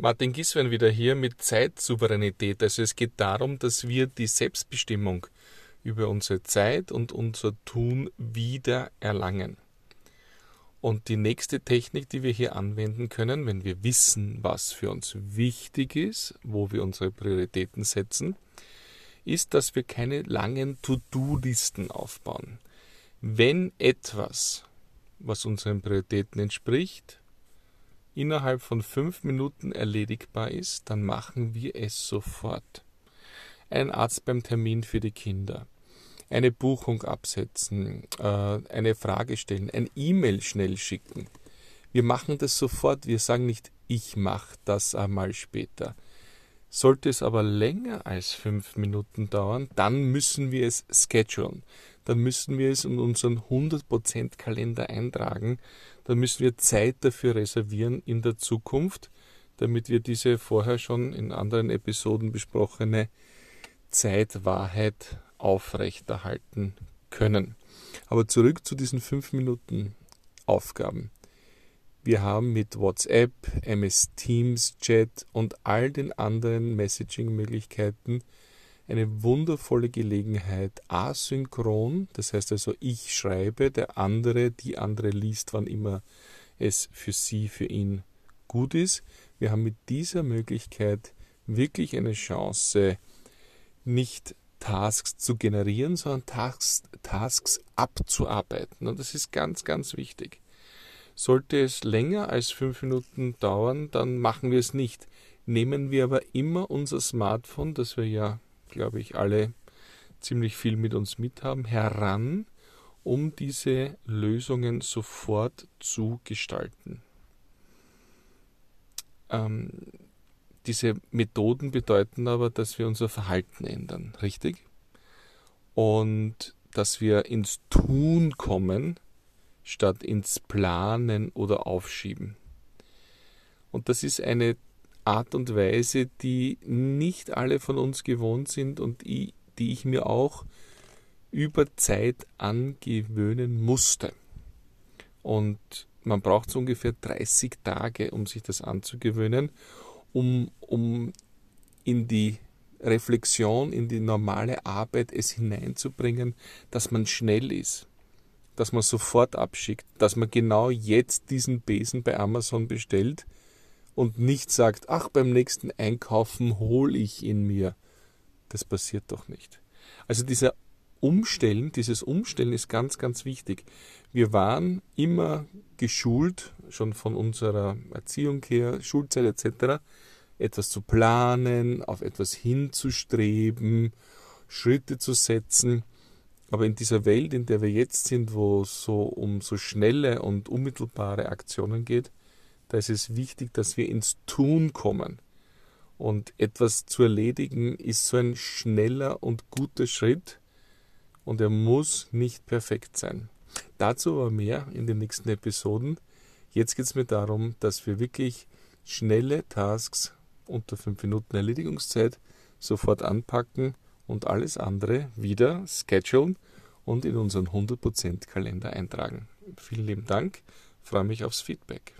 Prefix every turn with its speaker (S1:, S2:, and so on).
S1: Martin Giswein wieder hier mit Zeitsouveränität. Also es geht darum, dass wir die Selbstbestimmung über unsere Zeit und unser Tun wieder erlangen. Und die nächste Technik, die wir hier anwenden können, wenn wir wissen, was für uns wichtig ist, wo wir unsere Prioritäten setzen, ist, dass wir keine langen To-Do-Listen aufbauen. Wenn etwas, was unseren Prioritäten entspricht, innerhalb von fünf Minuten erledigbar ist, dann machen wir es sofort. Ein Arzt beim Termin für die Kinder, eine Buchung absetzen, äh, eine Frage stellen, ein E-Mail schnell schicken. Wir machen das sofort. Wir sagen nicht, ich mache das einmal später. Sollte es aber länger als fünf Minuten dauern, dann müssen wir es schedulen. Dann müssen wir es in unseren 100% Kalender eintragen. Dann müssen wir Zeit dafür reservieren in der Zukunft, damit wir diese vorher schon in anderen Episoden besprochene Zeitwahrheit aufrechterhalten können. Aber zurück zu diesen fünf Minuten Aufgaben. Wir haben mit WhatsApp, MS Teams, Chat und all den anderen Messaging-Möglichkeiten eine wundervolle Gelegenheit, asynchron, das heißt also ich schreibe, der andere, die andere liest, wann immer es für sie, für ihn gut ist. Wir haben mit dieser Möglichkeit wirklich eine Chance, nicht Tasks zu generieren, sondern Tasks, Tasks abzuarbeiten. Und das ist ganz, ganz wichtig. Sollte es länger als fünf Minuten dauern, dann machen wir es nicht. Nehmen wir aber immer unser Smartphone, das wir ja, glaube ich, alle ziemlich viel mit uns mithaben, heran, um diese Lösungen sofort zu gestalten. Ähm, diese Methoden bedeuten aber, dass wir unser Verhalten ändern, richtig? Und dass wir ins Tun kommen, statt ins Planen oder Aufschieben. Und das ist eine Art und Weise, die nicht alle von uns gewohnt sind und die ich mir auch über Zeit angewöhnen musste. Und man braucht so ungefähr 30 Tage, um sich das anzugewöhnen um, um in die Reflexion, in die normale Arbeit es hineinzubringen, dass man schnell ist, dass man sofort abschickt, dass man genau jetzt diesen Besen bei Amazon bestellt und nicht sagt, ach, beim nächsten Einkaufen hole ich ihn mir. Das passiert doch nicht. Also dieser Umstellen, dieses Umstellen ist ganz, ganz wichtig. Wir waren immer geschult, schon von unserer Erziehung her, Schulzeit etc., etwas zu planen, auf etwas hinzustreben, Schritte zu setzen. Aber in dieser Welt, in der wir jetzt sind, wo es so um so schnelle und unmittelbare Aktionen geht, da ist es wichtig, dass wir ins Tun kommen. Und etwas zu erledigen ist so ein schneller und guter Schritt und er muss nicht perfekt sein. Dazu aber mehr in den nächsten Episoden. Jetzt geht es mir darum, dass wir wirklich schnelle Tasks unter 5 Minuten Erledigungszeit sofort anpacken und alles andere wieder schedulen und in unseren 100% Kalender eintragen. Vielen lieben Dank, freue mich aufs Feedback.